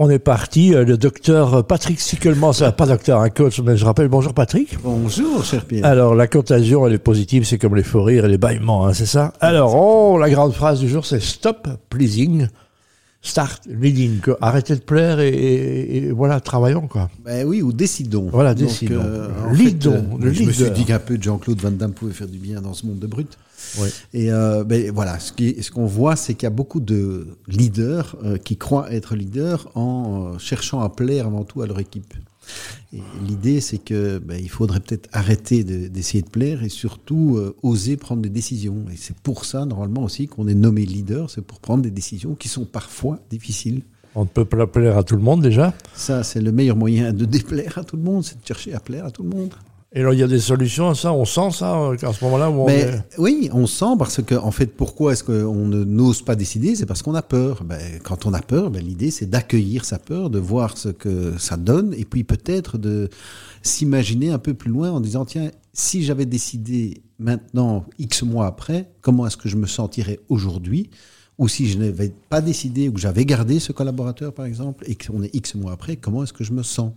On est parti, euh, le docteur Patrick Sickelman, c'est pas docteur, un coach, mais je rappelle, bonjour Patrick. Bonjour, cher Pierre. Alors, la contagion, elle est positive, c'est comme les faux rires et les bâillements, hein, c'est ça? Alors, oh, la grande phrase du jour, c'est stop pleasing, start leading. quoi. Arrêtez de plaire et, et- et voilà, travaillons, quoi. Ben oui, ou décidons. Voilà, Donc, décidons. en Lidons, fait, le je me suis leader. dit qu'un peu de Jean-Claude Van Damme pouvait faire du bien dans ce monde de brut. Oui. Et euh, ben voilà, ce qu'on voit, c'est qu'il y a beaucoup de leaders euh, qui croient être leaders en euh, cherchant à plaire avant tout à leur équipe. L'idée, c'est que ben, il faudrait peut-être arrêter de- d'essayer de, plaire et surtout euh, oser prendre des décisions. Et c'est pour ça, normalement aussi, qu'on est nommé leader, c'est pour prendre des décisions qui sont parfois difficiles. On ne peut pas plaire à tout le monde déjà? Ça, c'est le meilleur moyen de déplaire à tout le monde, c'est de chercher à plaire à tout le monde. Et alors, il y a des solutions à ça, on sent ça, euh, à ce moment-là où on Mais est... oui, on sent parce que en fait, pourquoi est-ce qu'on n'ose pas décider? C'est parce qu'on a peur. Ben, quand on a peur, ben, l'idée c'est d'accueillir sa peur, de voir ce que ça donne, et puis peut-être de s'imaginer un peu plus loin en disant tiens, si j'avais décidé maintenant X mois après, comment est-ce que je me sentirais aujourd'hui? Ou si je n'avais pas décidé ou que j'avais gardé ce collaborateur, par exemple, et qu'on est X mois après, comment est-ce que je me sens?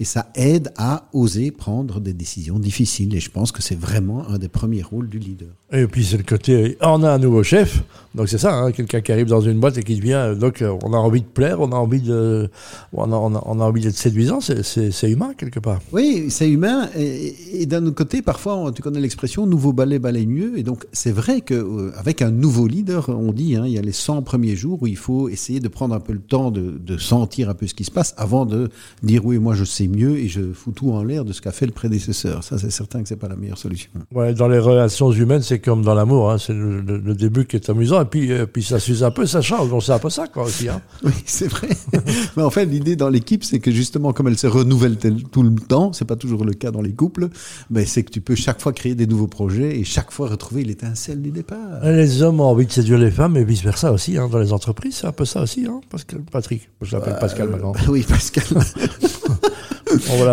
Et ça aide à oser prendre des décisions difficiles. Et je pense que c'est vraiment un des premiers rôles du leader. Et puis c'est le côté, on a un nouveau chef, donc c'est ça, hein, quelqu'un qui arrive dans une boîte et qui devient, donc euh, on a envie de plaire, on a envie de, on a, on a, on a envie d'être séduisant, c'est- humain quelque part. Oui, c'est humain. Et, et d'un autre côté, parfois, tu connais l'expression nouveau balai balai mieux. Et donc, c'est vrai que euh, avec un nouveau leader, on dit, hein, il y a les 100 premiers jours où il faut essayer de prendre un peu le temps de, de sentir un peu ce qui se passe avant de dire oui, moi je sais mieux et je fous tout en l'air de ce qu'a fait le prédécesseur. Ça, c'est certain que c'est pas la meilleure solution. Ouais, dans les relations humaines, c'est comme dans l'amour, hein, c'est le, le- le début qui est amusant, et puis, euh, puis ça s'use un peu, ça change, donc c'est un peu ça quoi aussi. Hein. Oui, c'est vrai. Mais en fait, l'idée dans l'équipe, c'est que justement, comme elle se renouvelle tout le temps, c'est pas toujours le cas dans les couples, mais c'est que tu peux chaque fois créer des nouveaux projets et chaque fois retrouver l'étincelle du départ. Les hommes ont envie de séduire les femmes, et vice versa aussi, hein, dans les entreprises, c'est un peu ça aussi, hein, Pascal, Patrick, je l'appelle Pascal maintenant. Oui, Pascal.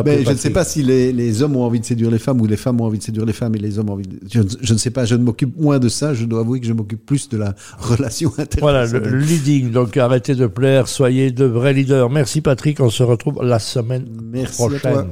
Mais je ne sais pas si les, les hommes ont envie de séduire les femmes ou les femmes ont envie de séduire les femmes et les hommes ont envie de... Je, ne- je ne sais pas, je ne m'occupe moins de ça, je dois avouer que je m'occupe plus de la relation Voilà, le leading, donc arrêtez de plaire, soyez de vrais leaders. Merci Patrick, on se retrouve la semaine Merci à prochaine. toi.